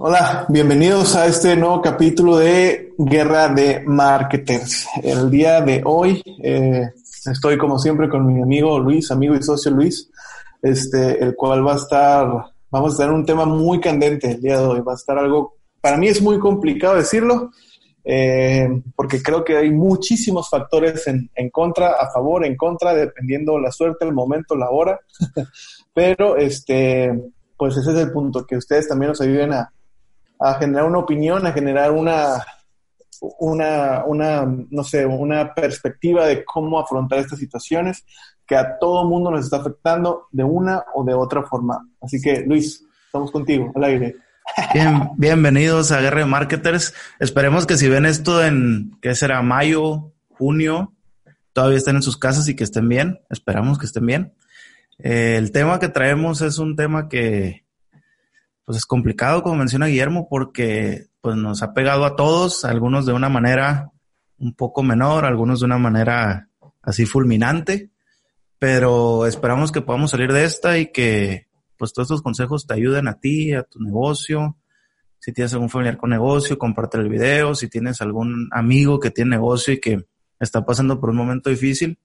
Hola, bienvenidos a este nuevo capítulo de Guerra de Marketers. El día de hoy eh, estoy como siempre con mi amigo Luis, amigo y socio Luis, este, el cual va a estar, vamos a tener un tema muy candente el día de hoy. Va a estar algo, para mí es muy complicado decirlo, eh, porque creo que hay muchísimos factores en, en, contra, a favor, en contra, dependiendo la suerte, el momento, la hora. Pero este, pues ese es el punto, que ustedes también nos ayuden a, a generar una opinión, a generar una, una, una, no sé, una perspectiva de cómo afrontar estas situaciones que a todo mundo nos está afectando de una o de otra forma. Así que, Luis, estamos contigo, al aire. Bien, bienvenidos a Guerra de Marketers. Esperemos que si ven esto en, ¿qué será? Mayo, junio, todavía estén en sus casas y que estén bien. Esperamos que estén bien. Eh, el tema que traemos es un tema que, pues es complicado, como menciona Guillermo, porque pues nos ha pegado a todos, algunos de una manera un poco menor, algunos de una manera así fulminante, pero esperamos que podamos salir de esta y que pues todos estos consejos te ayuden a ti, a tu negocio. Si tienes algún familiar con negocio, comparte el video. Si tienes algún amigo que tiene negocio y que está pasando por un momento difícil,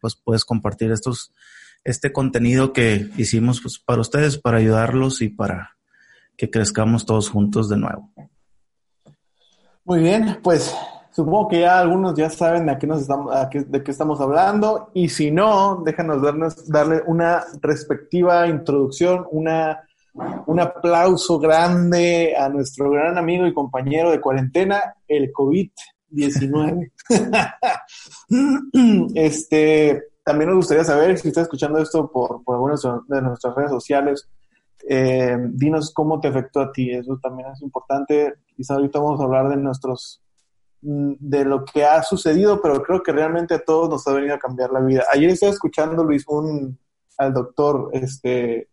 pues puedes compartir estos este contenido que hicimos pues, para ustedes, para ayudarlos y para que crezcamos todos juntos de nuevo. Muy bien, pues supongo que ya algunos ya saben a qué nos estamos, a qué, de qué estamos hablando y si no, déjanos darnos, darle una respectiva introducción, una, un aplauso grande a nuestro gran amigo y compañero de cuarentena, el COVID-19. este, también nos gustaría saber si estás escuchando esto por, por algunas de nuestras redes sociales. Eh, dinos cómo te afectó a ti, eso también es importante. Quizá ahorita vamos a hablar de nuestros mm, de lo que ha sucedido, pero creo que realmente a todos nos ha venido a cambiar la vida. Ayer estaba escuchando, Luis, un, al doctor, este,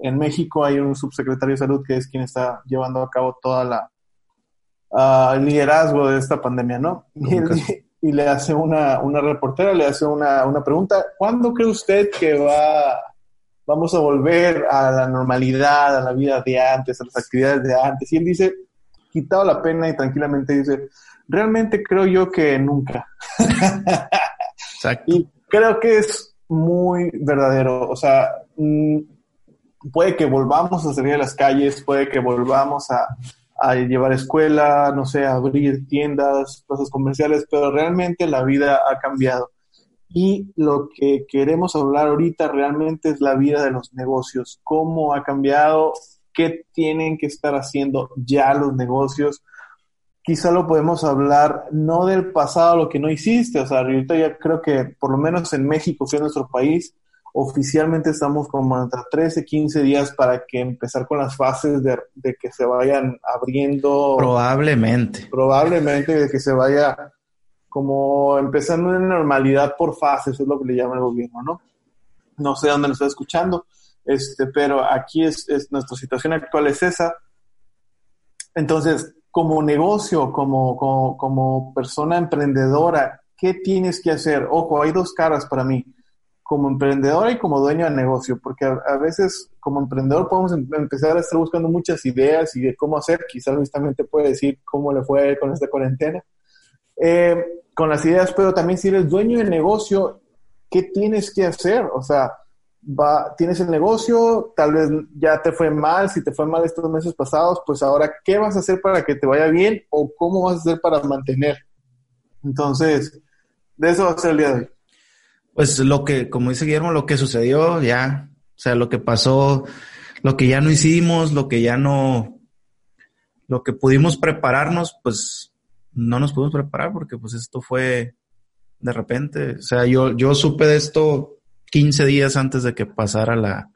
en México hay un subsecretario de salud que es quien está llevando a cabo toda la, uh, el liderazgo de esta pandemia, ¿no? Y él, y le hace una, una reportera, le hace una, una pregunta, ¿cuándo cree usted que va, vamos a volver a la normalidad, a la vida de antes, a las actividades de antes? Y él dice, quitado la pena y tranquilamente dice, realmente creo yo que nunca. Exacto. Y creo que es muy verdadero, o sea, mm, puede que volvamos a salir a las calles, puede que volvamos a, a llevar escuela, no sé, a abrir tiendas, cosas comerciales, pero realmente la vida ha cambiado. Y lo que queremos hablar ahorita realmente es la vida de los negocios, cómo ha cambiado, qué tienen que estar haciendo ya los negocios. Quizá lo podemos hablar no del pasado, lo que no hiciste, o sea, ahorita ya creo que por lo menos en México, que es nuestro país, oficialmente estamos como entre 13, 15 días para que empezar con las fases de, de, que se vayan abriendo. Probablemente. Probablemente de que se vaya como empezando en normalidad por fases, es lo que le llama el gobierno, ¿no? No sé dónde nos está escuchando, este, pero aquí es, es nuestra situación actual es esa. Entonces, como negocio, como, como, como persona emprendedora, ¿qué tienes que hacer? Ojo, hay dos caras para mí como emprendedor y como dueño de negocio, porque a, veces como emprendedor podemos em, empezar a estar buscando muchas ideas y de cómo hacer, quizás Luis también te puede decir cómo le fue con esta cuarentena, eh, con las ideas, pero también si eres dueño de negocio, ¿qué tienes que hacer? O sea, va, tienes el negocio, tal vez ya te fue mal, si te fue mal estos meses pasados, pues ahora, ¿qué vas a hacer para que te vaya bien o cómo vas a hacer para mantener? Entonces, de eso va a ser el día de hoy. Pues lo que, como dice Guillermo, lo que sucedió ya, o sea, lo que pasó, lo que ya no hicimos, lo que ya no, lo que pudimos prepararnos, pues no nos pudimos preparar porque pues esto fue de repente, o sea, yo, yo supe de esto 15 días antes de que pasara la,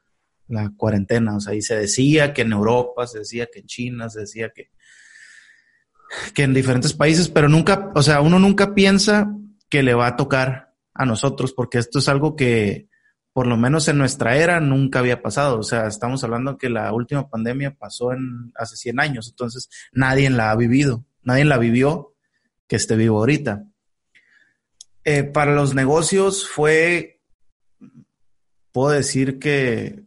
la cuarentena. O sea, y se decía que en Europa, se decía que en China, se decía que, que en diferentes países, pero nunca, o sea, uno nunca piensa que le va a tocar a nosotros, porque esto es algo que, por lo menos en nuestra era, nunca había pasado. O sea, estamos hablando que la última pandemia pasó en hace 100 años, entonces nadie la ha vivido, nadie la vivió que esté vivo ahorita. Eh, para los negocios fue, puedo decir que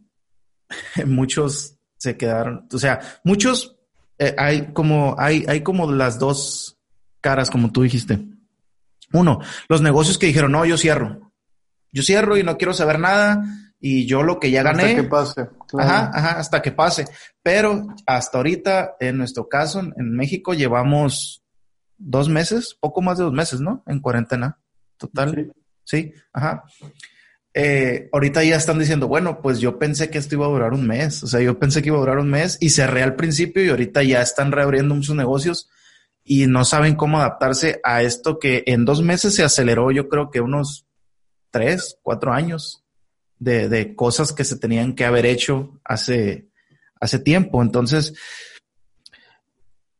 muchos se quedaron, o sea, muchos, eh, hay como, hay, hay como las dos caras, como tú dijiste. Uno, los negocios que dijeron, no, yo cierro. Yo cierro y no quiero saber nada y yo lo que ya gané. Hasta que pase. Ajá, ajá, hasta que pase. Pero hasta ahorita, en nuestro caso, en México, llevamos dos meses, poco más de dos meses, ¿no? En cuarentena. Total. Sí, ajá. Eh, ahorita ya están diciendo, bueno, pues yo pensé que esto iba a durar un mes. O sea, yo pensé que iba a durar un mes y cerré al principio y ahorita ya están reabriendo muchos negocios y no saben cómo adaptarse a esto que en dos meses se aceleró, yo creo que unos tres, cuatro años de, de cosas que se tenían que haber hecho hace, hace tiempo. Entonces,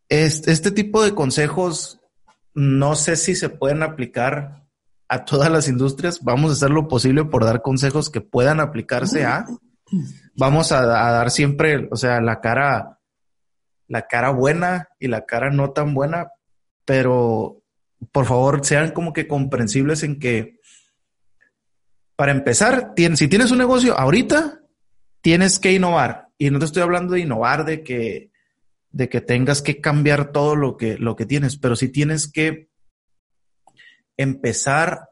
este, este tipo de consejos no sé si se pueden aplicar a todas las industrias. Vamos a hacer lo posible por dar consejos que puedan aplicarse a. Vamos a, a dar siempre, o sea, la cara la cara buena y la cara no tan buena, pero por favor sean como que comprensibles en que, para empezar, si tienes un negocio ahorita, tienes que innovar. Y no te estoy hablando de innovar, de que, de que tengas que cambiar todo lo que, lo que tienes, pero si tienes que empezar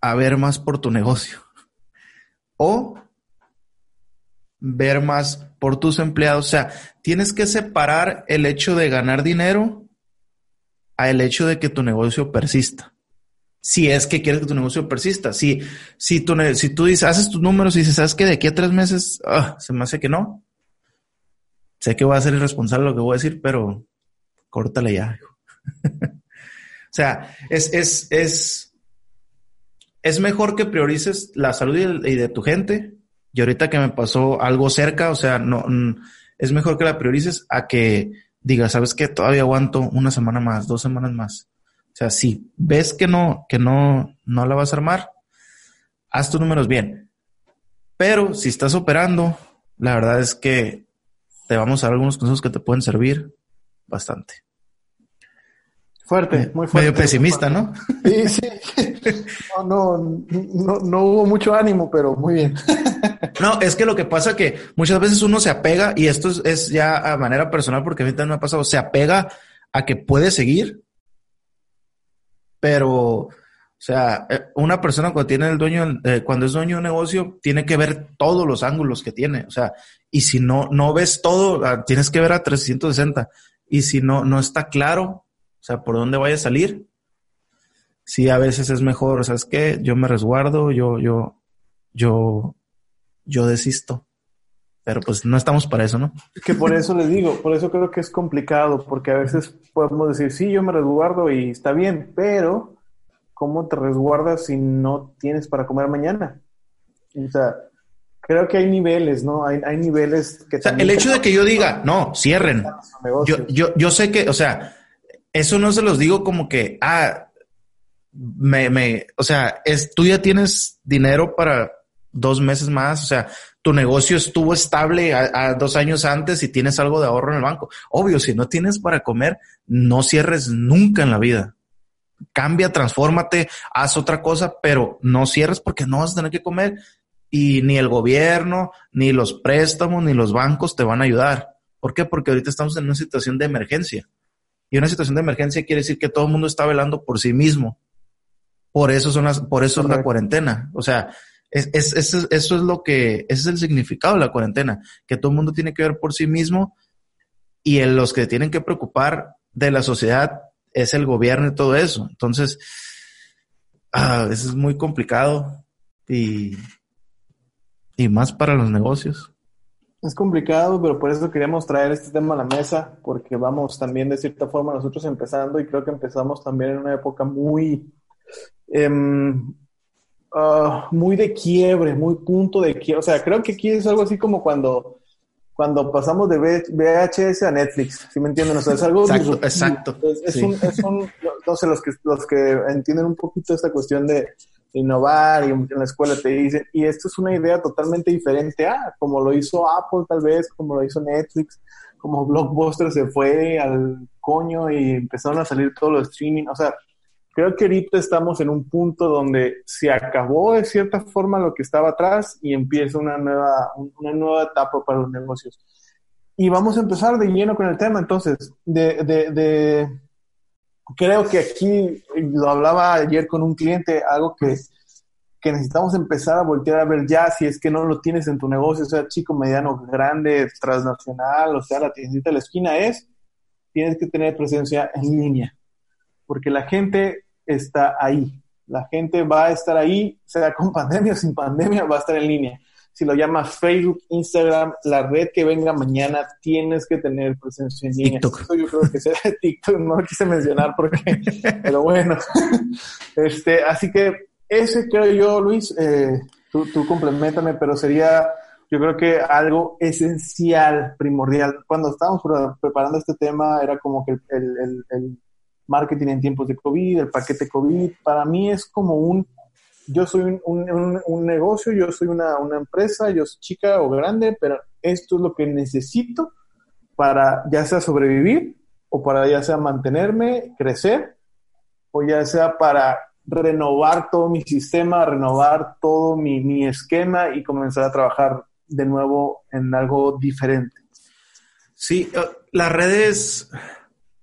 a ver más por tu negocio. O ver más por tus empleados. O sea, tienes que separar el hecho de ganar dinero a el hecho de que tu negocio persista. Si es que quieres que tu negocio persista. Si, si, tú, si tú dices, haces tus números y dices, ¿sabes que de aquí a tres meses ah, se me hace que no? Sé que voy a ser irresponsable lo que voy a decir, pero córtale ya. o sea, es, es, es, es mejor que priorices la salud y de tu gente y ahorita que me pasó algo cerca, o sea, no, es mejor que la priorices a que digas, ¿sabes qué? Todavía aguanto una semana más, dos semanas más. O sea, si ves que no, que no, no la vas a armar, haz tus números bien. Pero si estás operando, la verdad es que te vamos a dar algunos consejos que te pueden servir bastante. Fuerte, muy fuerte. Medio pesimista, ¿no? Sí, sí. No, no, no, hubo mucho ánimo, pero muy bien. No, es que lo que pasa es que muchas veces uno se apega, y esto es, ya a manera personal, porque a mí también me ha pasado, se apega a que puede seguir, pero, o sea, eh, una persona cuando tiene el dueño, eh, cuando es dueño de un negocio, tiene que ver todos los ángulos que tiene, o sea, y si no, no ves todo, ah, tienes que ver a 360, y si no, no está claro, sea, por dónde vaya a salir. Sí, a veces es mejor, ¿sabes qué? Yo me resguardo, yo, yo, yo, yo desisto. Pero pues no estamos para eso, ¿no? Que por eso les digo, por eso creo que es complicado, porque a veces podemos decir, sí, yo me resguardo y está bien, pero ¿cómo te resguardas si no tienes para comer mañana? O sea, creo que hay niveles, ¿no? Hay, hay niveles que... O sea, el hecho de que yo diga, no, cierren. Yo, yo, yo sé que, o sea, eso no se los digo como que, ah, me, me, o sea, es, tú ya tienes dinero para dos meses más, o sea, tu negocio estuvo estable a, dos años antes y tienes algo de ahorro en el banco. Obvio, si no tienes para comer, no cierres nunca en la vida. Cambia, transfórmate, haz otra cosa, pero no cierres porque no vas a tener que comer y ni el gobierno, ni los préstamos, ni los bancos te van a ayudar. ¿Por qué? Porque ahorita estamos en una situación de emergencia. Y una situación de emergencia quiere decir que todo el mundo está velando por sí mismo. Por eso son las, por eso es la cuarentena. O sea, es, es, eso es lo que, ese es el significado de la cuarentena, que todo el mundo tiene que ver por sí mismo y en los que tienen que preocupar de la sociedad es el gobierno y todo eso. Entonces, ah, eso es muy complicado y, y más para los negocios. Es complicado, pero por eso queríamos traer este tema a la mesa, porque vamos también de cierta forma nosotros empezando y creo que empezamos también en una época muy, em, ah, muy de quiebre, muy punto de quiebre. O sea, creo que aquí es algo así como cuando, cuando pasamos de VHS a Netflix, ¿sí me entienden? O sea, es algo... Exacto, exacto. Es, un, es un, no sé, los que, los que entienden un poquito esta cuestión de innovar y en la escuela te dicen, y esto es una idea totalmente diferente a como lo hizo Apple tal vez, como lo hizo Netflix, como Blockbuster se fue al coño y empezaron a salir todos los streaming, o sea, creo que ahorita estamos en un punto donde se acabó de cierta forma lo que estaba atrás y empieza una nueva, una nueva etapa para los negocios. Y vamos a empezar de lleno con el tema, entonces, de, de, de creo que aquí lo hablaba ayer con un cliente, algo que, que necesitamos empezar a voltear a ver ya si es que no lo tienes en tu negocio, sea chico, mediano, grande, transnacional, o sea, la tiendita de la esquina es, tienes que tener presencia en línea, porque la gente está ahí, la gente va a estar ahí, sea con pandemia o sin pandemia, va a estar en línea si lo llamas Facebook, Instagram, la red que venga mañana, tienes que tener presencia en línea. TikTok. yo creo que será TikTok, no lo quise mencionar porque, pero bueno. este, así que ese creo yo, Luis, eh, tú, tú complementame, pero sería, yo creo que algo esencial, primordial. Cuando estábamos preparando este tema, era como que el, el, el marketing en tiempos de COVID, el paquete COVID, para mí es como un yo soy un, negocio, yo soy una, empresa, yo soy chica o grande, pero esto es lo que necesito para ya sea sobrevivir o para ya sea mantenerme, crecer, o ya sea para renovar todo mi sistema, renovar todo mi, mi esquema y comenzar a trabajar de nuevo en algo diferente. Sí, eh, las redes,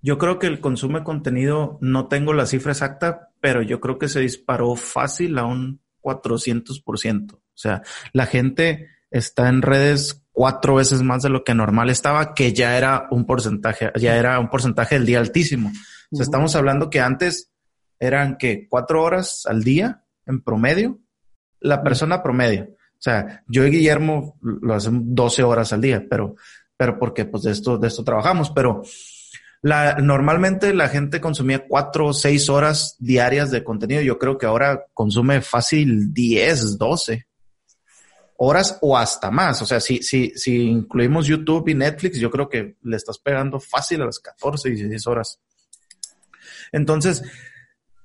yo creo que el consumo de contenido, no tengo la cifra exacta, pero yo creo que se disparó fácil a un 400%. O sea, la gente está en redes cuatro veces más de lo que normal estaba, que ya era un porcentaje, ya era un porcentaje del día altísimo. O sea, estamos hablando que antes eran que cuatro horas al día en promedio, la persona promedio. O sea, yo y Guillermo lo hacemos 12 horas al día, pero, pero porque pues de esto, de esto trabajamos, pero la, normalmente la gente consumía cuatro o seis horas diarias de contenido. Yo creo que ahora consume fácil 10, 12 horas o hasta más. O sea, si, si, si incluimos YouTube y Netflix, yo creo que le estás pegando fácil a las 14, 16 horas. Entonces,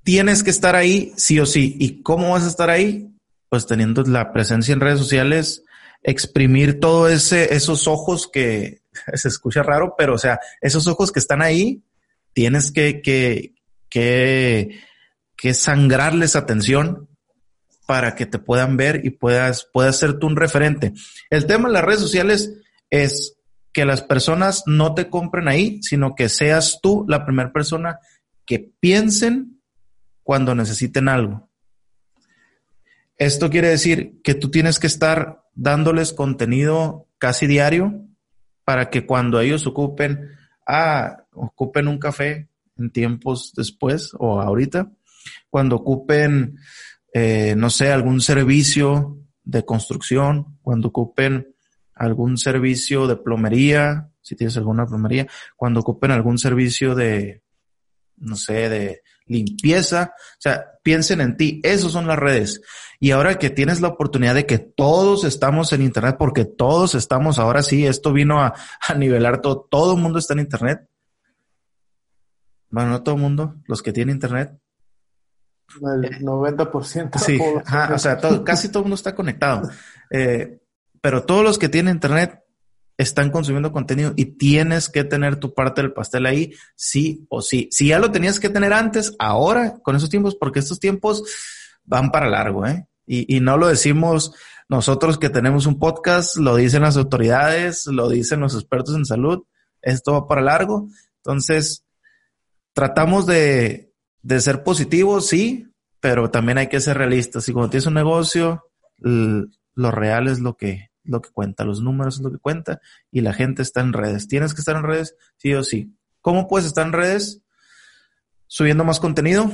tienes que estar ahí sí o sí. ¿Y cómo vas a estar ahí? Pues teniendo la presencia en redes sociales, exprimir todo ese, esos ojos que, se escucha raro, pero o sea, esos ojos que están ahí, tienes que, que, que, que sangrarles atención para que te puedan ver y puedas, puedas ser tú un referente. El tema de las redes sociales es que las personas no te compren ahí, sino que seas tú la primera persona que piensen cuando necesiten algo. Esto quiere decir que tú tienes que estar dándoles contenido casi diario para que cuando ellos ocupen, ah, ocupen un café en tiempos después o ahorita, cuando ocupen, eh, no sé, algún servicio de construcción, cuando ocupen algún servicio de plomería, si tienes alguna plomería, cuando ocupen algún servicio de, no sé, de limpieza, o sea, piensen en ti, esos son las redes. Y ahora que tienes la oportunidad de que todos estamos en Internet, porque todos estamos, ahora sí, esto vino a, nivelar todo, todo el mundo está en Internet. Bueno, no todo el mundo, los que tienen Internet. El 90%. Sí, o sea, casi todo el mundo está conectado. Eh, pero todos los que tienen Internet están consumiendo contenido y tienes que tener tu parte del pastel ahí, sí o sí. Si ya lo tenías que tener antes, ahora, con esos tiempos, porque estos tiempos van para largo, ¿eh? Y, y no lo decimos nosotros que tenemos un podcast, lo dicen las autoridades, lo dicen los expertos en salud, esto va para largo. Entonces, tratamos de, de ser positivos, sí, pero también hay que ser realistas. Y cuando tienes un negocio, lo real es lo que, lo que cuenta, los números es lo que cuenta y la gente está en redes. Tienes que estar en redes, sí o sí. ¿Cómo puedes estar en redes? Subiendo más contenido.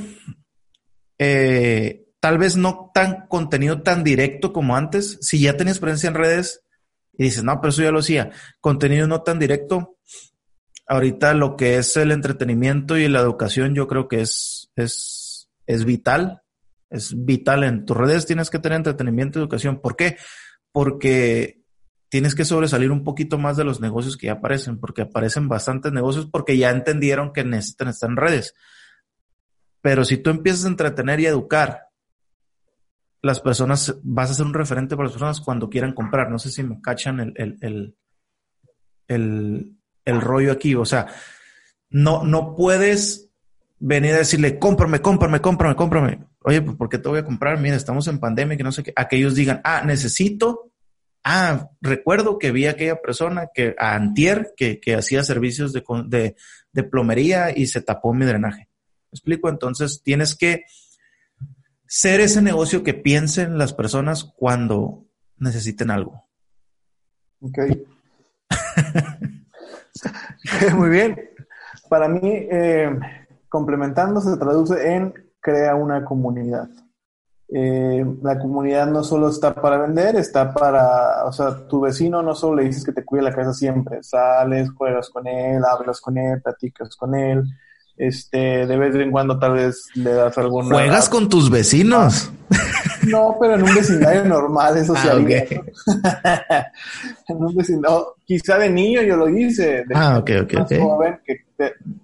Eh, tal vez no tan contenido tan directo como antes. Si ya tenías presencia en redes y dices, no, pero eso ya lo hacía. Contenido no tan directo. Ahorita lo que es el entretenimiento y la educación, yo creo que es, es, es vital es vital. En tus redes tienes que tener entretenimiento y educación. ¿Por qué? Porque tienes que sobresalir un poquito más de los negocios que ya aparecen, porque aparecen bastantes negocios porque ya entendieron que necesitan estar en redes. Pero si tú empiezas a entretener y educar, las personas, vas a ser un referente para las personas cuando quieran comprar. No sé si me cachan el, el, el, el, rollo aquí. O sea, no, no puedes venir a decirle, cómprame, cómprame, cómprame, cómprame. Oye, pues ¿por qué te voy a comprar? Mira, estamos en pandemia, que no sé qué. A que ellos digan, ah, necesito. Ah, recuerdo que vi a aquella persona que, a Antier, que, que hacía servicios de, de, plomería y se tapó mi drenaje. ¿Me explico? Entonces tienes que ser ese negocio que piensen las personas cuando necesiten algo. Ok. Muy bien. Para mí, eh, complementando, se traduce en crea una comunidad. Eh, la comunidad no solo está para vender, está para, o sea, tu vecino no solo le dices que te cuide la casa siempre, sales, juegas con él, hablas con él, platicas con él, este, de vez en cuando tal vez le das alguna... ¿Juegas con tus vecinos? No, pero en un vecindario normal, eso sí. Ah, en un vecindario, quizá de niño yo lo hice. ah, ok, ok, ok. que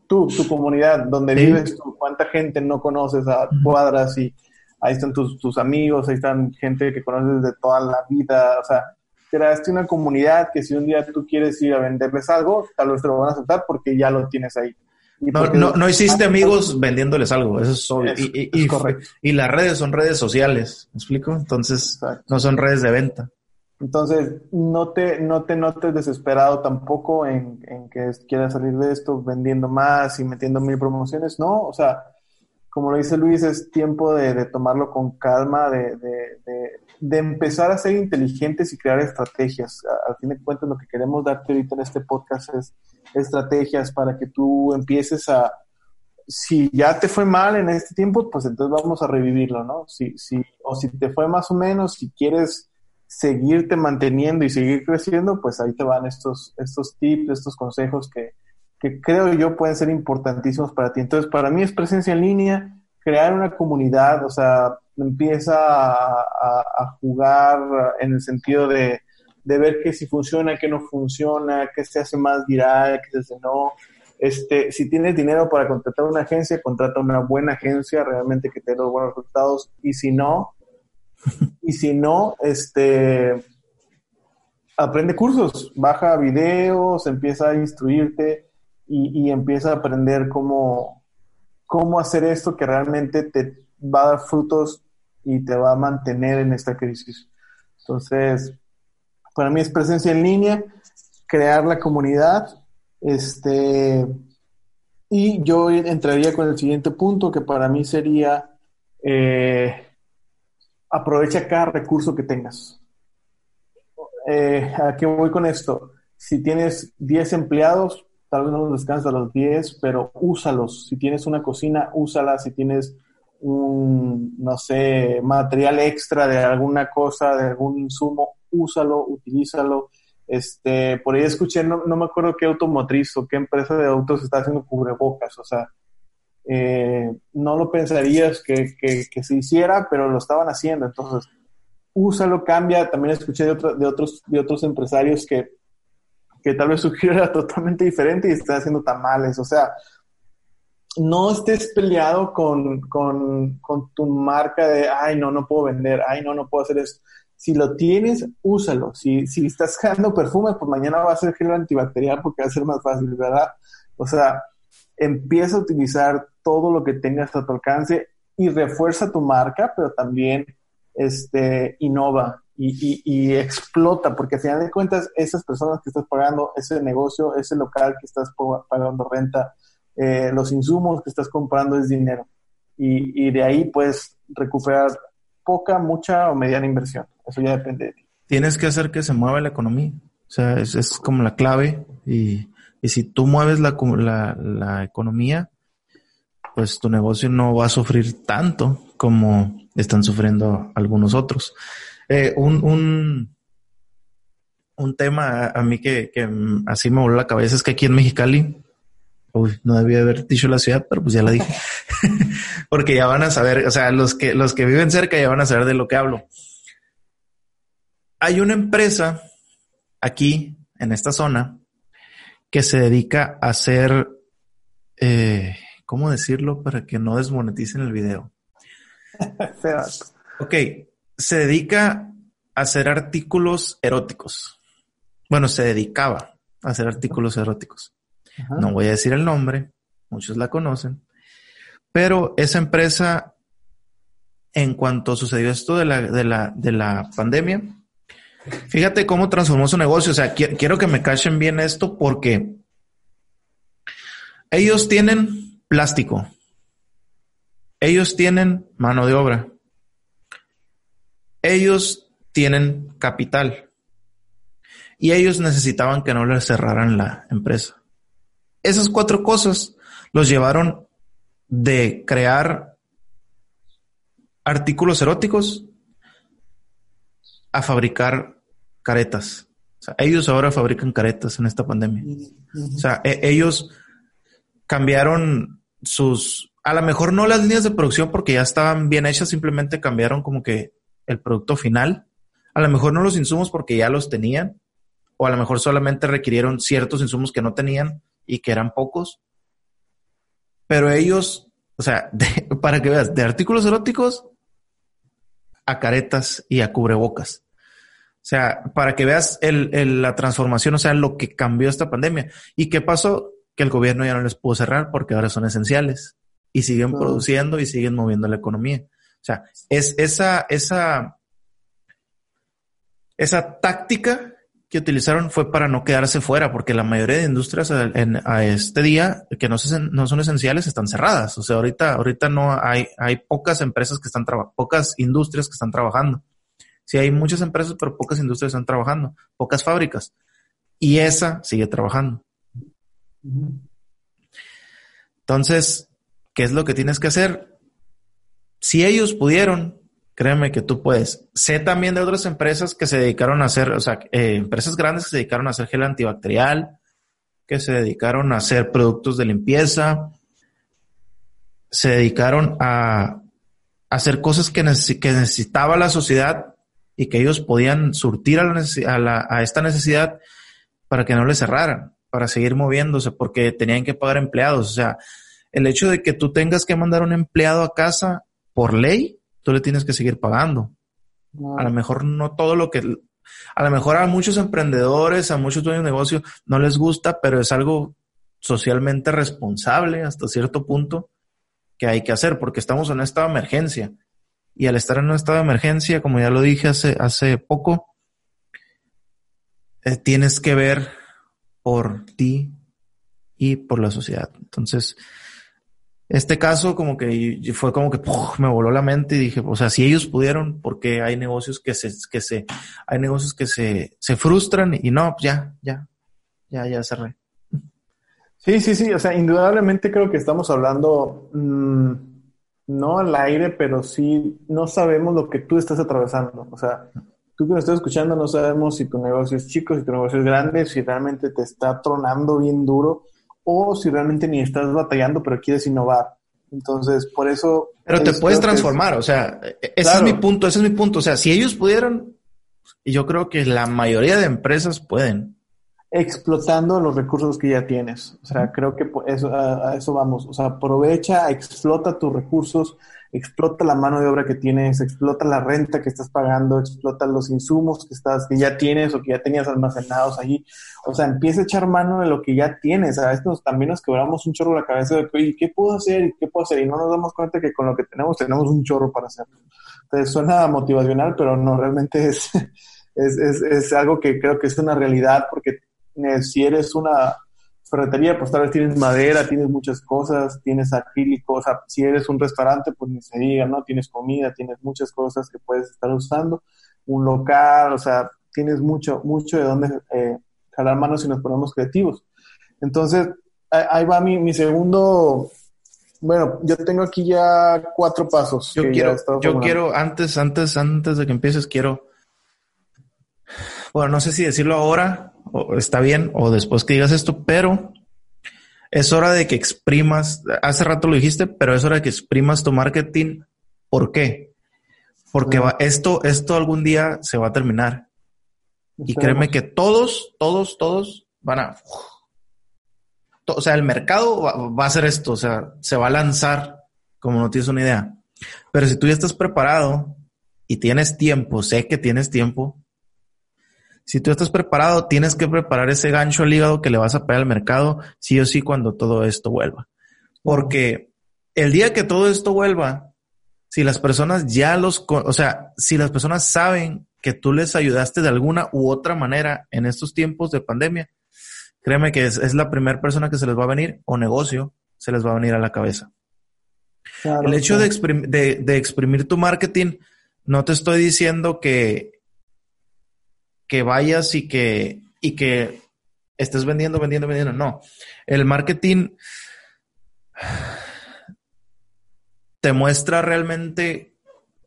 tú, tu comunidad, donde vives tú, cuánta gente no conoces a cuadras y ahí están tus, tus amigos, ahí están gente que conoces de toda la vida, o sea, creaste una comunidad que si un día tú quieres ir a venderles algo, tal vez te lo van a aceptar porque ya lo tienes ahí. No, no, no, hiciste amigos vendiéndoles algo, eso es obvio. y, y, y, las redes son redes sociales, ¿me explico? Entonces, no son redes de venta. Entonces, no te, no te notes desesperado tampoco en, en, que quieras salir de esto vendiendo más y metiendo mil promociones, no, o sea, como lo dice Luis, es tiempo de, de tomarlo con calma, de, de, de, empezar a ser inteligentes y crear estrategias. Al fin de cuentas, lo que queremos darte ahorita en este podcast es estrategias para que tú empieces a, si ya te fue mal en este tiempo, pues entonces vamos a revivirlo, ¿no? Si, si, o si te fue más o menos, si quieres seguirte manteniendo y seguir creciendo, pues ahí te van estos, estos tips, estos consejos que, que creo yo pueden ser importantísimos para ti. Entonces, para mí es presencia en línea, crear una comunidad, o sea, empieza a, jugar en el sentido de, de ver que si funciona, que no funciona, que se hace más viral, que se hace no. Este, si tienes dinero para contratar una agencia, contrata una buena agencia realmente que te dé los buenos resultados. Y si no, y si no, este, aprende cursos, baja videos, empieza a instruirte y, y empieza a aprender cómo, cómo hacer esto que realmente te va a dar frutos y te va a mantener en esta crisis. Entonces, para mí es presencia en línea, crear la comunidad, este, y yo entraría con el siguiente punto, que para mí sería, eh, aprovecha cada recurso que tengas. Eh, ¿A qué voy con esto? Si tienes 10 empleados, tal vez no los a los 10, pero úsalos. Si tienes una cocina, úsala. Si tienes un, no sé, material extra de alguna cosa, de algún insumo, úsalo, utilízalo. Este, por ahí escuché, no, me acuerdo qué automotriz o qué empresa de autos está haciendo cubrebocas, o sea, eh, no lo pensarías que, que, se hiciera, pero lo estaban haciendo, entonces, úsalo, cambia. También escuché de, de, otros, de otros empresarios que, que tal vez su giro era totalmente diferente y están haciendo tamales, o sea, no estés peleado con, con, con, tu marca de, ay, no, no puedo vender, ay, no, no puedo hacer esto. Si lo tienes, úsalo. Si, si estás creando perfume, pues mañana va a ser gel antibacterial porque va a ser más fácil, ¿verdad? O sea, empieza a utilizar todo lo que tengas a tu alcance y refuerza tu marca, pero también este, innova y, explota, porque al final de cuentas, esas personas que estás pagando, ese negocio, ese local que estás pagando renta, eh, los insumos que estás comprando es dinero. Y, de ahí puedes recuperar poca, mucha o mediana inversión. Eso ya depende de ti. Tienes que hacer que se mueva la economía. O sea, es como la clave. Y, y si tú mueves la, la, economía, pues tu negocio no va a sufrir tanto como están sufriendo algunos otros. Eh, un, un, un tema a mí que, que así me voló la cabeza es que aquí en Mexicali, no debía haber dicho la ciudad, pero pues ya la dije. porque ya van a saber, o sea, los que, los que viven cerca ya van a saber de lo que hablo. Hay una empresa aquí, en esta zona, que se dedica a hacer, eh, ¿cómo decirlo para que no desmoneticen el video? ok, se dedica a hacer artículos eróticos. Bueno, se dedicaba a hacer artículos eróticos. No voy a decir el nombre, muchos la conocen, pero esa empresa, en cuanto sucedió esto de la, de la, de la pandemia, fíjate cómo transformó su negocio. O sea, quiero que me cachen bien esto porque ellos tienen plástico, ellos tienen mano de obra, ellos tienen capital y ellos necesitaban que no les cerraran la empresa. Esas cuatro cosas los llevaron de crear artículos eróticos a fabricar caretas. O sea, ellos ahora fabrican caretas en esta pandemia. O sea, e-, ellos cambiaron sus, a lo mejor no las líneas de producción porque ya estaban bien hechas, simplemente cambiaron como que el producto final. A lo mejor no los insumos porque ya los tenían, o a lo mejor solamente requirieron ciertos insumos que no tenían y que eran pocos. Pero ellos, o sea, para que veas, de artículos eróticos a caretas y a cubrebocas. O sea, para que veas el, la transformación, o sea, lo que cambió esta pandemia. ¿Y qué pasó? Que el gobierno ya no les pudo cerrar porque ahora son esenciales y siguen produciendo y siguen moviendo la economía. O sea, es esa, esa, esa táctica que utilizaron fue para no quedarse fuera, porque la mayoría de industrias a, este día que no, no, son esenciales están cerradas. O sea, ahorita, ahorita no hay, hay pocas empresas que están trabajando, pocas industrias que están trabajando. Sí, hay muchas empresas, pero pocas industrias están trabajando, pocas fábricas. Y esa sigue trabajando. Entonces, ¿qué es lo que tienes que hacer? Si ellos pudieron, Créeme que tú puedes. Sé también de otras empresas que se dedicaron a hacer, o sea, eh, empresas grandes que se dedicaron a hacer gel antibacterial, que se dedicaron a hacer productos de limpieza, se dedicaron a, hacer cosas que, necesitaba la sociedad y que ellos podían surtir a, a esta necesidad para que no le cerraran, para seguir moviéndose, porque tenían que pagar empleados. O sea, el hecho de que tú tengas que mandar un empleado a casa por ley, tú le tienes que seguir pagando. A lo mejor no todo lo que, a lo mejor a muchos emprendedores, a muchos dueños de negocio no les gusta, pero es algo socialmente responsable hasta cierto punto que hay que hacer porque estamos en un estado de emergencia. Y al estar en un estado de emergencia, como ya lo dije hace, hace poco, eh, tienes que ver por ti y por la sociedad. Entonces, este caso como que fue como que me voló la mente y dije, o sea, si ellos pudieron, porque hay negocios que se, que se, hay negocios que se, se frustran y no, pues ya, ya, ya, ya cerré. Sí, sí, sí, o sea, indudablemente creo que estamos hablando, mm, no al aire, pero sí, no sabemos lo que tú estás atravesando. O sea, tú que nos estás escuchando no sabemos si tu negocio es chico, si tu negocio es grande, si realmente te está tronando bien duro o si realmente ni estás batallando, pero quieres innovar. Entonces, por eso... Pero te puedes transformar, o sea, e-, ese es mi punto, ese es mi punto. O sea, si ellos pudieran, yo creo que la mayoría de empresas pueden. Explotando los recursos que ya tienes. O sea, creo que eso, a eso vamos. O sea, aprovecha, explota tus recursos, explota la mano de obra que tienes, explota la renta que estás pagando, explota los insumos que estás, que ya tienes o que ya tenías almacenados allí. O sea, empieza a echar mano de lo que ya tienes. A veces también nos quebramos un chorro la cabeza de, oye, ¿qué puedo hacer? ¿Y qué puedo hacer? Y no nos damos cuenta que con lo que tenemos tenemos un chorro para hacerlo. Entonces suena motivacional, pero no, realmente es, es, es, algo que creo que es una realidad porque eh, si eres una ferretería, pues tal vez tienes madera, tienes muchas cosas, tienes acrílico, o sea, si eres un restaurante, pues ni se diga, ¿no? Tienes comida, tienes muchas cosas que puedes estar usando, un local, o sea, tienes mucho, mucho de dónde eh, jalar manos si nos ponemos creativos. Entonces, ahí va mi, mi segundo, bueno, yo tengo aquí ya cuatro pasos. Yo quiero, yo quiero, antes, antes, antes de que empieces, quiero, bueno, no sé si decirlo ahora, o está bien, o después que digas esto, pero es hora de que exprimas, hace rato lo dijiste, pero es hora de que exprimas tu marketing. ¿Por qué? Porque va, esto, esto algún día se va a terminar. Y créeme que todos, todos, todos van a... O sea, el mercado va, va a hacer esto, o sea, se va a lanzar como no tienes una idea. Pero si tú ya estás preparado y tienes tiempo, sé que tienes tiempo, si tú estás preparado, tienes que preparar ese gancho al hígado que le vas a pegar al mercado, sí o sí, cuando todo esto vuelva. Porque el día que todo esto vuelva, si las personas ya los, o sea, si las personas saben que tú les ayudaste de alguna u otra manera en estos tiempos de pandemia, créeme que es, la primera persona que se les va a venir o negocio se les va a venir a la cabeza. el hecho de, de exprimir tu marketing, no te estoy diciendo que que vayas y que, y que estés vendiendo, vendiendo, vendiendo. No, el marketing te muestra realmente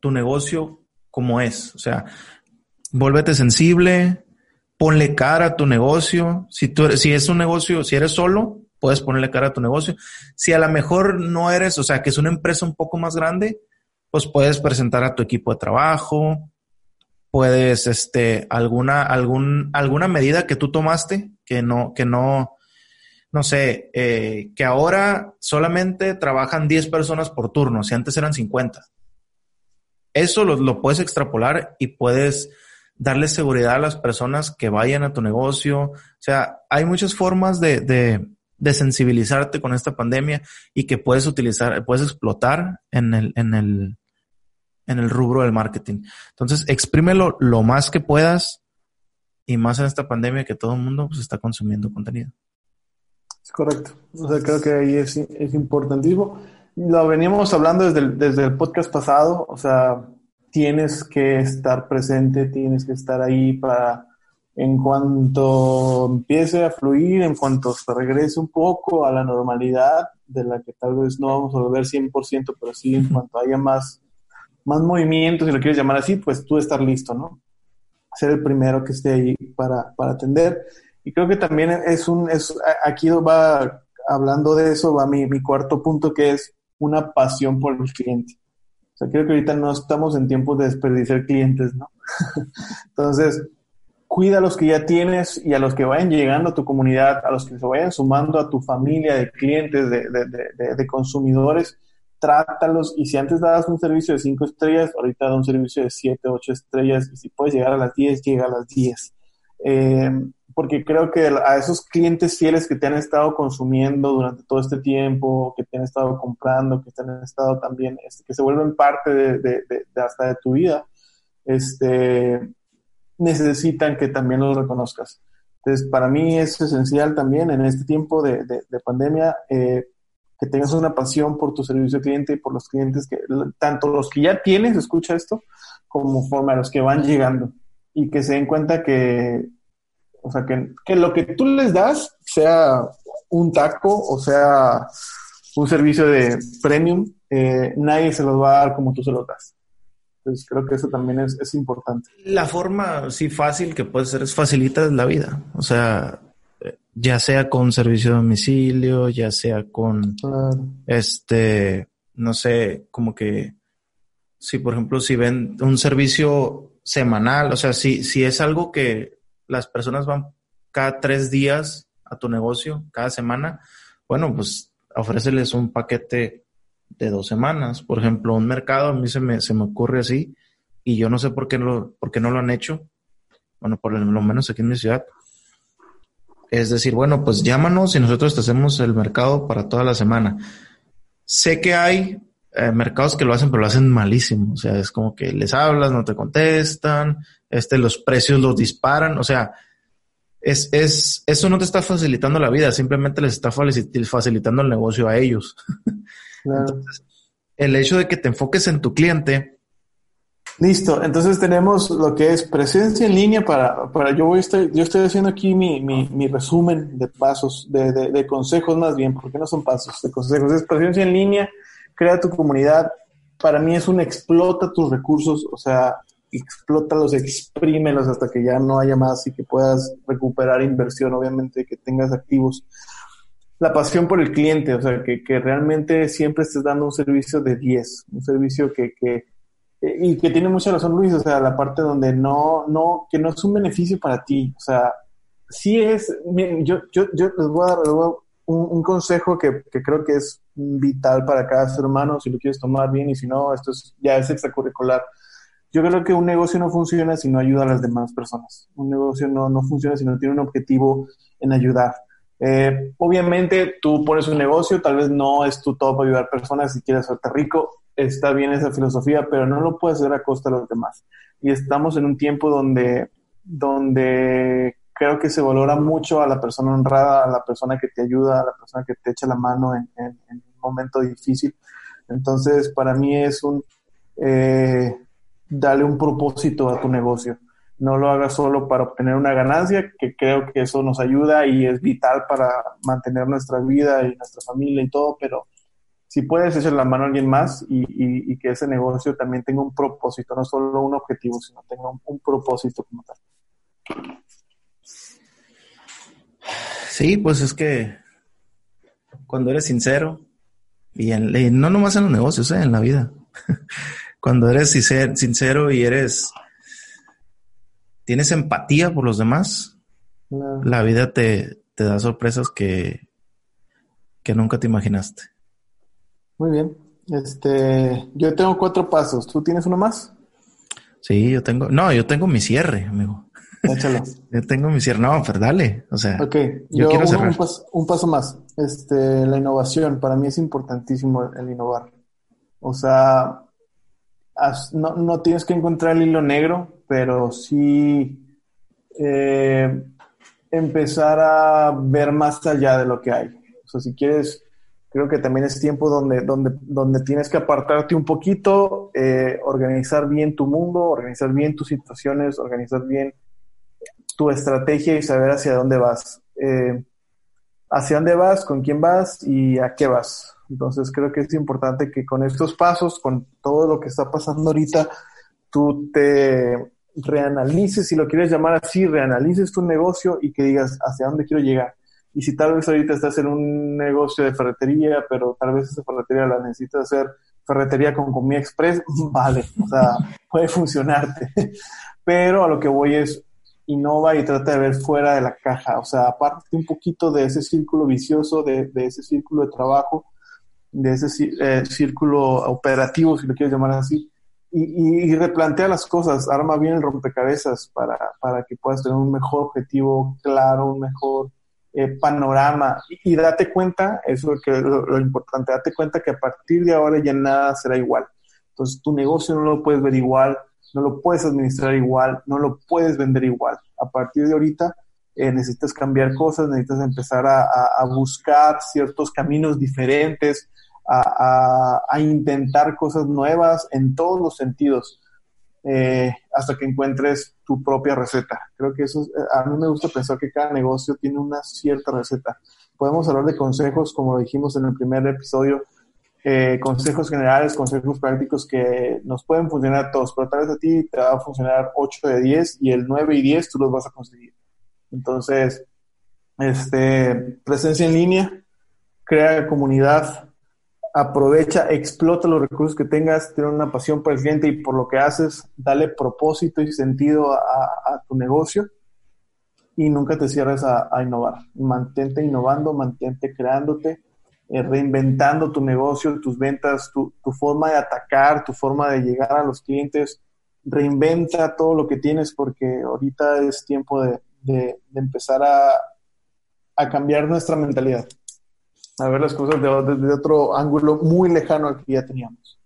tu negocio como es. O sea, vuélvete sensible, ponle cara a tu negocio. Si, tú, si es un negocio, si eres solo, puedes ponerle cara a tu negocio. Si a lo mejor no eres, o sea, que es una empresa un poco más grande, pues puedes presentar a tu equipo de trabajo, puedes, este, alguna, algún, alguna medida que tú tomaste que no, que no, no sé, eh, que ahora solamente trabajan 10 personas por turno, si antes eran 50. Eso lo, puedes extrapolar y puedes darle seguridad a las personas que vayan a tu negocio. O sea, hay muchas formas de, de, de sensibilizarte con esta pandemia y que puedes utilizar, puedes explotar en el, en el, en el rubro del marketing. Entonces, exprímelo lo más que puedas y más en esta pandemia que todo el mundo pues, está consumiendo contenido. Es correcto. O sea, creo que ahí es, es importantísimo. Lo veníamos hablando desde el, desde el podcast pasado. O sea, tienes que estar presente, tienes que estar ahí para en cuanto empiece a fluir, en cuanto se regrese un poco a la normalidad, de la que tal vez no vamos a volver 100%, pero sí en cuanto haya más más movimiento, si lo quieres llamar así, pues tú estar listo, ¿no? Ser el primero que esté ahí para, para atender. Y creo que también es un, es, aquí va, hablando de eso, va mi, mi cuarto punto, que es una pasión por el cliente. O sea, creo que ahorita no estamos en tiempos de desperdiciar clientes, ¿no? Entonces, cuida a los que ya tienes y a los que vayan llegando a tu comunidad, a los que se vayan sumando a tu familia de clientes, de, de, de, de consumidores, trátalos y si antes dabas un servicio de 5 estrellas, ahorita da un servicio de 7, 8 estrellas y si puedes llegar a las 10, llega a las 10. Eh, porque creo que a esos clientes fieles que te han estado consumiendo durante todo este tiempo, que te han estado comprando, que te han estado también, este, que se vuelven parte de, de, hasta de tu vida, este, necesitan que también los reconozcas. Entonces, para mí es esencial también en este tiempo de, pandemia eh, que tengas una pasión por tu servicio cliente y por los clientes que, tanto los que ya tienes, escucha esto, como forma los que van llegando y que se den cuenta que, o sea, que, que lo que tú les das, sea un taco o sea un servicio de premium, eh, nadie se los va a dar como tú se los das. Entonces creo que eso también es, es importante. La forma, sí, fácil que puede ser es facilitar la vida. O sea, ya sea con servicio de domicilio, ya sea con este, no sé, como que si por ejemplo si ven un servicio semanal, o sea, si, si es algo que las personas van cada tres días a tu negocio, cada semana, bueno, pues ofréceles un paquete de dos semanas. Por ejemplo, un mercado, a mí se me, se me ocurre así, y yo no sé por qué, lo, por qué no lo han hecho. Bueno, por lo menos aquí en mi ciudad es decir, bueno, pues llámanos y nosotros te hacemos el mercado para toda la semana. Sé que hay eh, mercados que lo hacen, pero lo hacen malísimo. O sea, es como que les hablas, no te contestan, este, los precios los disparan. O sea, es, es, eso no te está facilitando la vida, simplemente les está facilitando el negocio a ellos. Entonces, el hecho de que te enfoques en tu cliente Listo, entonces tenemos lo que es presencia en línea para, para yo voy a estar, yo estoy haciendo aquí mi, mi, mi resumen de pasos, de, de, de, consejos más bien, porque no son pasos, de consejos. Es presencia en línea, crea tu comunidad. Para mí es un explota tus recursos, o sea, explótalos, exprímelos hasta que ya no haya más y que puedas recuperar inversión, obviamente, que tengas activos. la pasión por el cliente, o sea, que, que realmente siempre estés dando un servicio de 10, un servicio que, que, y que tiene mucha razón Luis, o sea, la parte donde no, no, que no es un beneficio para ti, o sea, sí es, yo, yo, yo les voy a dar un, consejo que, que, creo que es vital para cada ser humano, si lo quieres tomar bien y si no, esto es, ya es extracurricular. Yo creo que un negocio no funciona si no ayuda a las demás personas. Un negocio no, no funciona si no tiene un objetivo en ayudar. Eh, obviamente tú pones un negocio, tal vez no es tu para ayudar personas si quieres hacerte rico, está bien esa filosofía, pero no lo puedes hacer a costa de los demás. Y estamos en un tiempo donde, donde creo que se valora mucho a la persona honrada, a la persona que te ayuda, a la persona que te echa la mano en, un momento difícil. Entonces, para mí es un eh, darle un propósito a tu negocio. No lo hagas solo para obtener una ganancia, que creo que eso nos ayuda y es vital para mantener nuestra vida y nuestra familia y todo, pero si puedes echar la mano a alguien más y, que ese negocio también tenga un propósito, no solo un objetivo, sino tenga un propósito como tal. Sí, pues es que cuando eres sincero, y, no nomás en los negocios, eh, en la vida, cuando eres sincero y eres, tienes empatía por los demás, la vida te, da sorpresas que, que nunca te imaginaste. Muy bien. Este, yo tengo cuatro pasos. ¿Tú tienes uno más? Sí, yo tengo, no, yo tengo mi cierre, amigo. Échalo. Yo tengo mi cierre. No, pero dale. O sea, yo, quiero cerrar. Un, paso, más. Este, la innovación. Para mí es importantísimo el, innovar. O sea, no, no, tienes que encontrar el hilo negro, pero sí eh, empezar a ver más allá de lo que hay. O sea, si quieres, creo que también es tiempo donde, donde, donde tienes que apartarte un poquito, eh, organizar bien tu mundo, organizar bien tus situaciones, organizar bien tu estrategia y saber hacia dónde vas. Eh, hacia dónde vas, con quién vas y a qué vas. Entonces creo que es importante que con estos pasos, con todo lo que está pasando ahorita, tú te reanalices, si lo quieres llamar así, reanalices tu negocio y que digas hacia dónde quiero llegar. Y si tal vez ahorita estás en un negocio de ferretería, pero tal vez esa ferretería la necesitas hacer ferretería con comida express, vale, o sea, puede funcionarte. Pero a lo que voy es, innova y trata de ver fuera de la caja, o sea, aparte un poquito de ese círculo vicioso, de, ese círculo de trabajo, de ese eh, círculo operativo, si lo quieres llamar así, y, replantea las cosas, arma bien el rompecabezas para, para que puedas tener un mejor objetivo claro, un mejor eh, panorama y, date cuenta, eso es lo, importante, date cuenta que a partir de ahora ya nada será igual. Entonces tu negocio no lo puedes ver igual, no lo puedes administrar igual, no lo puedes vender igual. A partir de ahorita eh, necesitas cambiar cosas, necesitas empezar a, buscar ciertos caminos diferentes, a, intentar cosas nuevas en todos los sentidos, eh, hasta que encuentres tu propia receta. Creo que eso, a mí me gusta pensar que cada negocio tiene una cierta receta. Podemos hablar de consejos, como dijimos en el primer episodio, eh, consejos generales, consejos prácticos que nos pueden funcionar a todos, pero tal vez a ti te va a funcionar 8 de 10 y el 9 y 10 tú los vas a conseguir. Entonces, este, presencia en línea, crea comunidad, aprovecha, explota los recursos que tengas, tiene una pasión por el cliente y por lo que haces, dale propósito y sentido a, tu negocio y nunca te cierres a, innovar. Mantente innovando, mantente creándote eh, reinventando tu negocio, tus ventas, tu, forma de atacar, tu forma de llegar a los clientes. Reinventa todo lo que tienes porque ahorita es tiempo de, empezar a, cambiar nuestra mentalidad, a ver las cosas desde otro ángulo muy lejano al que ya teníamos.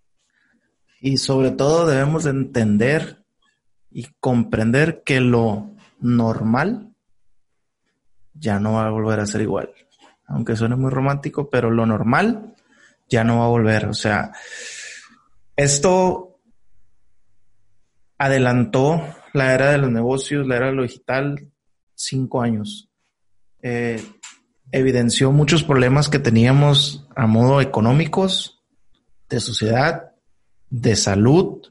Y sobre todo debemos entender y comprender que lo normal ya no va a volver a ser igual aunque suene muy romántico, pero lo normal ya no va a volver. O sea, esto adelantó la era de los negocios, la era de lo digital, cinco años. Eh, evidenció muchos problemas que teníamos a modo económicos, de sociedad, de salud,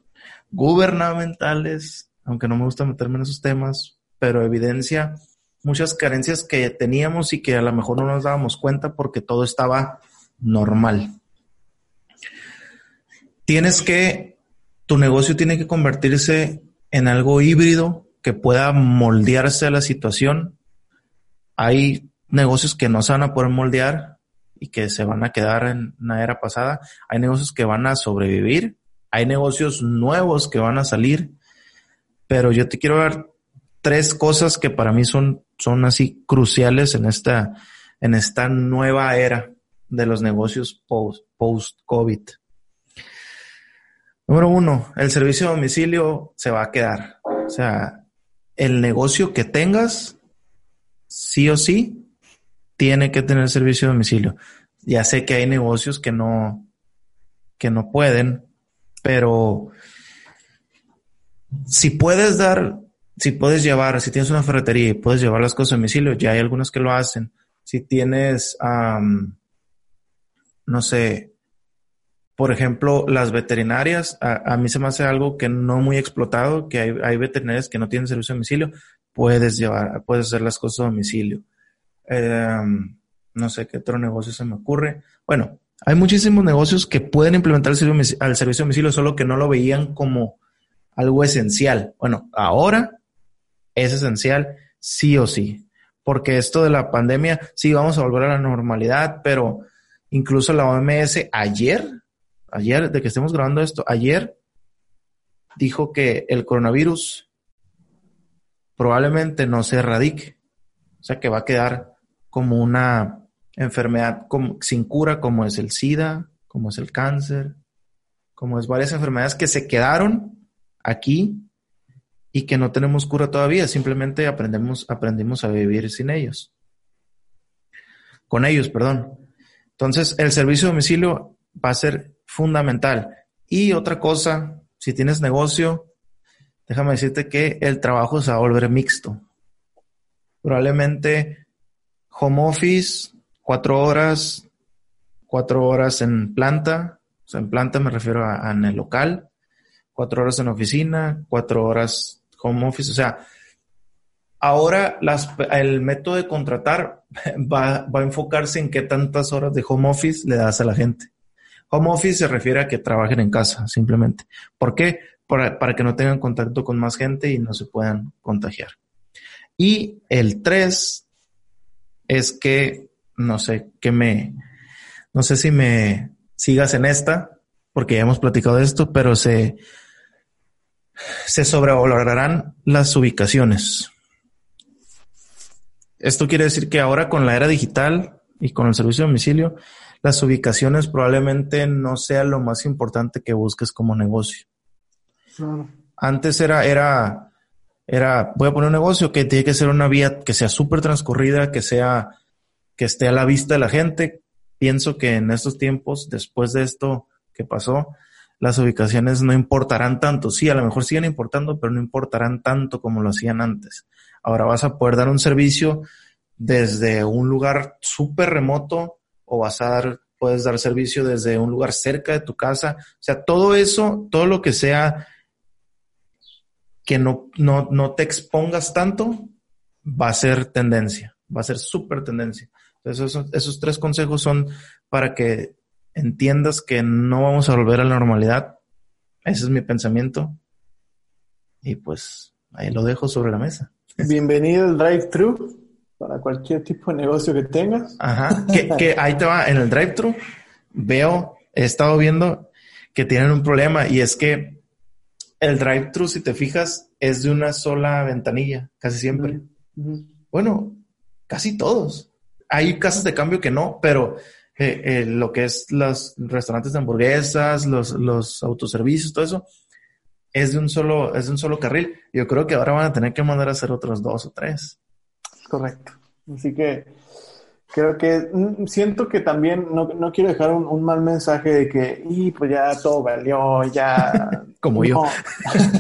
gubernamentales, aunque no me gusta meterme en esos temas, pero evidencia muchas carencias que teníamos y que a lo mejor no nos dábamos cuenta porque todo estaba normal. Tienes que, tu negocio tiene que convertirse en algo híbrido que pueda moldearse a la situación. Hay negocios que no se van a poder moldear y que se van a quedar en una era pasada. Hay negocios que van a sobrevivir. Hay negocios nuevos que van a salir. Pero yo te quiero dar tres cosas que para mí son, son así cruciales en esta, en esta nueva era de los negocios post, post-COVID. Número uno, el servicio de domicilio se va a quedar. O sea, el negocio que tengas, sí o sí, tiene que tener servicio de domicilio. Ya sé que hay negocios que no, que no pueden, pero si puedes dar, si puedes llevar, si tienes una ferretería y puedes llevar las cosas a domicilio, ya hay algunos que lo hacen. Si tienes, no sé, por ejemplo, las veterinarias, a, mí se me hace algo que no muy explotado, que hay, hay, veterinarias que no tienen servicio a domicilio, puedes llevar, puedes hacer las cosas a domicilio. Em, no sé qué otro negocio se me ocurre. Bueno, hay muchísimos negocios que pueden implementar el servicio, al servicio a domicilio, solo que no lo veían como algo esencial. Bueno, ahora es esencial sí o sí, porque esto de la pandemia, sí, vamos a volver a la normalidad, pero incluso la OMS ayer ayer, de que estemos grabando esto, ayer dijo que el coronavirus probablemente no se erradique. O sea, que va a quedar como una enfermedad sin cura, como es el SIDA, como es el cáncer, como es varias enfermedades que se quedaron aquí y que no tenemos cura todavía, simplemente aprendemos, aprendimos a vivir sin ellos. Con ellos, perdón. Entonces, el servicio de domicilio va a ser fundamental. Y otra cosa, si tienes negocio, déjame decirte que el trabajo se va a volver mixto. Probablemente home office, cuatro horas, cuatro horas en planta, o sea, en planta me refiero a, en el local, cuatro horas en oficina, cuatro horas home office, o sea, ahora el método de contratar va, va a enfocarse en qué tantas horas de home office le das a la gente. Home office se refiere a que trabajen en casa, simplemente. ¿Por qué? Para, que no tengan contacto con más gente y no se puedan contagiar. Y el tres es que, no sé, que me, no sé si me sigas en esta, porque ya hemos platicado de esto, pero se, se sobrevalorarán las ubicaciones. Esto quiere decir que ahora con la era digital y con el servicio de domicilio, las ubicaciones probablemente no sea lo más importante que busques como negocio. Antes era, era, era, voy a poner un negocio que tiene que ser una vía que sea súper transcurrida, que sea, que esté a la vista de la gente. Pienso que en estos tiempos, después de esto que pasó, las ubicaciones no importarán tanto. Sí, a lo mejor siguen importando, pero no importarán tanto como lo hacían antes. Ahora vas a poder dar un servicio desde un lugar súper remoto o vas a dar, puedes dar servicio desde un lugar cerca de tu casa. O sea, todo eso, todo lo que sea que no, no, no te expongas tanto, va a ser tendencia, va a ser súper tendencia. Entonces, esos, esos tres consejos son para que entiendas que no vamos a volver a la normalidad. Ese es mi pensamiento. Y pues ahí lo dejo sobre la mesa. Bienvenido al drive-thru para cualquier tipo de negocio que tengas. Ajá, que, ahí te va, en el drive-thru veo, he estado viendo que tienen un problema y es que el drive-thru, si te fijas, es de una sola ventanilla, casi siempre. Bueno, casi todos. Hay casas de cambio que no, pero eh, eh, lo que es los restaurantes de hamburguesas, los, los autoservicios, todo eso, es de un solo, es de un solo carril. Yo creo que ahora van a tener que mandar a hacer otros dos o tres. Correcto. Así que creo que mm, siento que también no, no quiero dejar un, mal mensaje de que, y pues ya todo valió, ya. Como yo.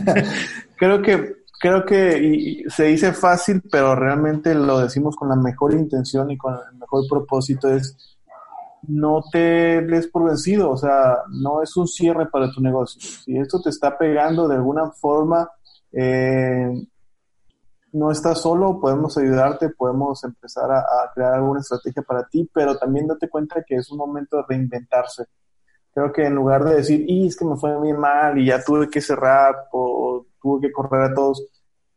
creo que, creo que se dice fácil, pero realmente lo decimos con la mejor intención y con el mejor propósito es no te des por vencido, o sea, no es un cierre para tu negocio. Si esto te está pegando de alguna forma, eh, no estás solo, podemos ayudarte, podemos empezar a, crear alguna estrategia para ti, pero también date cuenta que es un momento de reinventarse. Creo que en lugar de decir, y es que me fue bien mal y ya tuve que cerrar o tuve que correr a todos,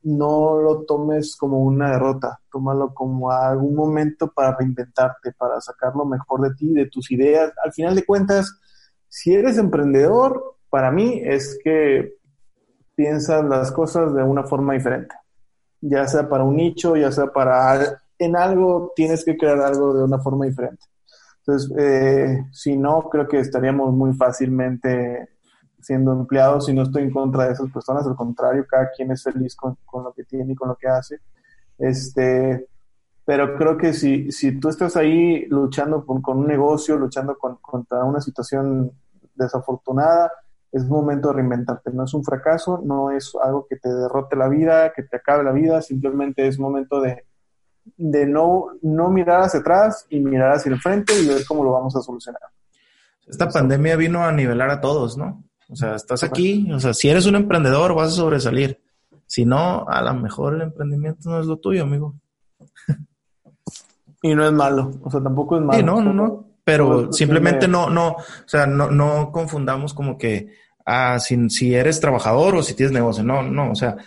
no lo tomes como una derrota, tómalo como algún momento para reinventarte, para sacar lo mejor de ti, de tus ideas. Al final de cuentas, si eres emprendedor, para mí es que piensas las cosas de una forma diferente ya sea para un nicho, ya sea para en algo, tienes que crear algo de una forma diferente. Entonces, eh, si no, creo que estaríamos muy fácilmente siendo empleados y no estoy en contra de esas personas, al contrario, cada quien es feliz con, con lo que tiene y con lo que hace. Este, pero creo que si, si tú estás ahí luchando con, con un negocio, luchando con, contra una situación desafortunada, es momento de reinventarte. No es un fracaso, no es algo que te derrote la vida, que te acabe la vida, simplemente es momento de, de no, no mirar hacia atrás y mirar hacia el frente y ver cómo lo vamos a solucionar. Esta pandemia vino a nivelar a todos, ¿no? O sea, estás aquí, o sea, si eres un emprendedor vas a sobresalir. Si no, a lo mejor el emprendimiento no es lo tuyo, amigo. Y no es malo, o sea, tampoco es malo. Sí, no, no, no pero simplemente no, no, o sea, no, no confundamos como que, ah, si, si eres trabajador o si tienes negocio, no, no, o sea,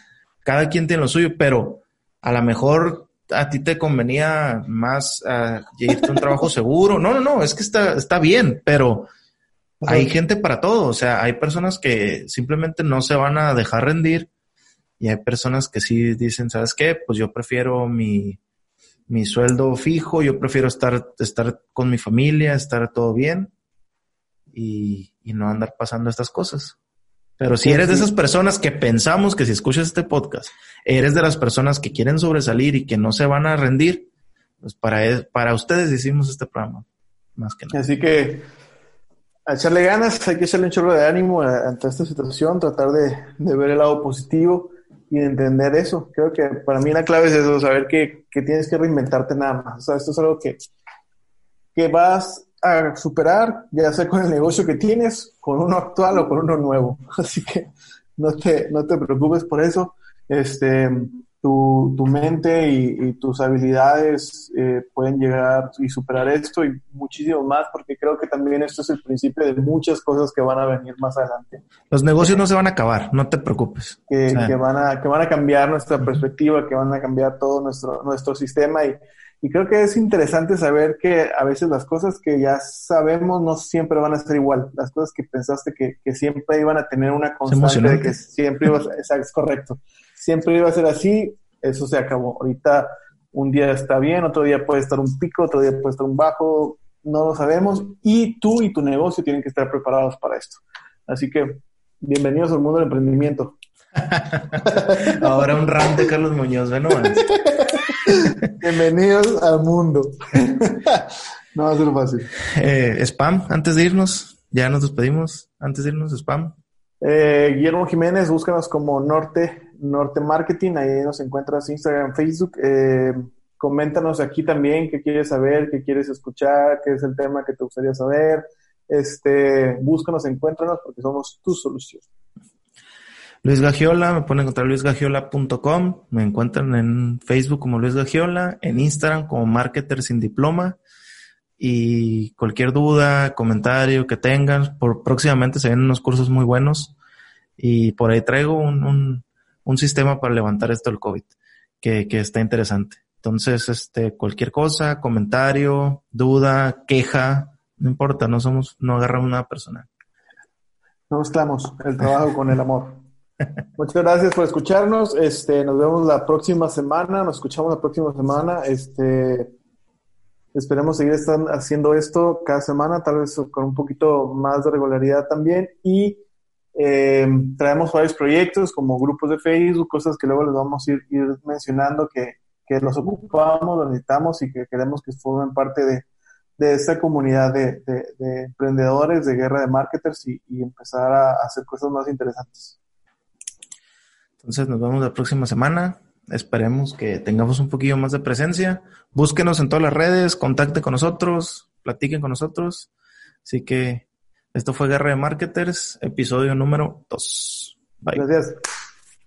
cada quien tiene lo suyo, pero a lo mejor a ti te convenía más uh, irte a un trabajo seguro. No, no, no, es que está, está bien, pero hay gente para todo. O sea, hay personas que simplemente no se van a dejar rendir y hay personas que sí dicen, ¿sabes qué? Pues yo prefiero mi, mi sueldo fijo, yo prefiero estar, estar con mi familia, estar todo bien y, no andar pasando estas cosas. Pero si eres de esas personas que pensamos que si escuchas este podcast, eres de las personas que quieren sobresalir y que no se van a rendir, pues para, e, para ustedes hicimos este programa, más que nada. Así que a echarle ganas, hay que echarle un chorro de ánimo ante esta situación, tratar de, de ver el lado positivo y entender eso. Creo que para mí la clave es eso, saber que, que tienes que reinventarte nada más. O sea, esto es algo que, que vas a superar, ya sea con el negocio que tienes, con uno actual o con uno nuevo. Así que no te, no te preocupes por eso. Este, tu, tu mente y, tus habilidades eh, pueden llegar y superar esto y muchísimo más, porque creo que también esto es el principio de muchas cosas que van a venir más adelante. Los negocios no se van a acabar, no te preocupes. Que, que, van, a, que van a cambiar nuestra perspectiva, que van a cambiar todo nuestro, nuestro sistema y, y creo que es interesante saber que a veces las cosas que ya sabemos no siempre van a ser igual. Las cosas que pensaste que, que siempre iban a tener una constante de que siempre iba a, es correcto siempre iba a ser así, eso se acabó. Ahorita un día está bien, otro día puede estar un pico, otro día puede estar un bajo, no lo sabemos y tú y tu negocio tienen que estar preparados para esto. Así que bienvenidos al mundo del emprendimiento. Ahora un rant de Carlos Muñoz, ¿no? bienvenidos al mundo. no va a ser fácil. Eh, spam, antes de irnos, ya nos despedimos. Antes de irnos, spam. Eh, Guillermo Jiménez, búscanos como Norte, Norte Marketing, ahí nos encuentras Instagram, Facebook. Eh, coméntanos aquí también qué quieres saber, qué quieres escuchar, qué es el tema que te gustaría saber. Este, búscanos, encuéntranos porque somos tu solución. Luis Gagiola, me pueden encontrar luisgagiola.com, me encuentran en Facebook como Luis Gagiola, en Instagram como Marketer sin diploma y cualquier duda, comentario que tengan, por próximamente se vienen unos cursos muy buenos y por ahí traigo un, un, sistema para levantar esto del COVID que, que está interesante. Entonces, este, cualquier cosa, comentario, duda, queja, no importa, no somos, no agarramos nada personal. No mezclamos el trabajo con el amor. Muchas gracias por escucharnos. Este, nos vemos la próxima semana, nos escuchamos la próxima semana. Este, Esperemos seguir haciendo esto cada semana, tal vez con un poquito más de regularidad también. Y eh, traemos varios proyectos como grupos de Facebook, cosas que luego les vamos a ir, mencionando que, los ocupamos, los necesitamos y que queremos que formen parte de, esta comunidad de, de, emprendedores, de guerra de marketers y empezar a hacer cosas más interesantes. Entonces nos vemos la próxima semana. Esperemos que tengamos un poquillo más de presencia. Búsquenos en todas las redes, contacten con nosotros, platiquen con nosotros. Así que esto fue Guerra de Marketers, episodio número 2. Bye. Gracias.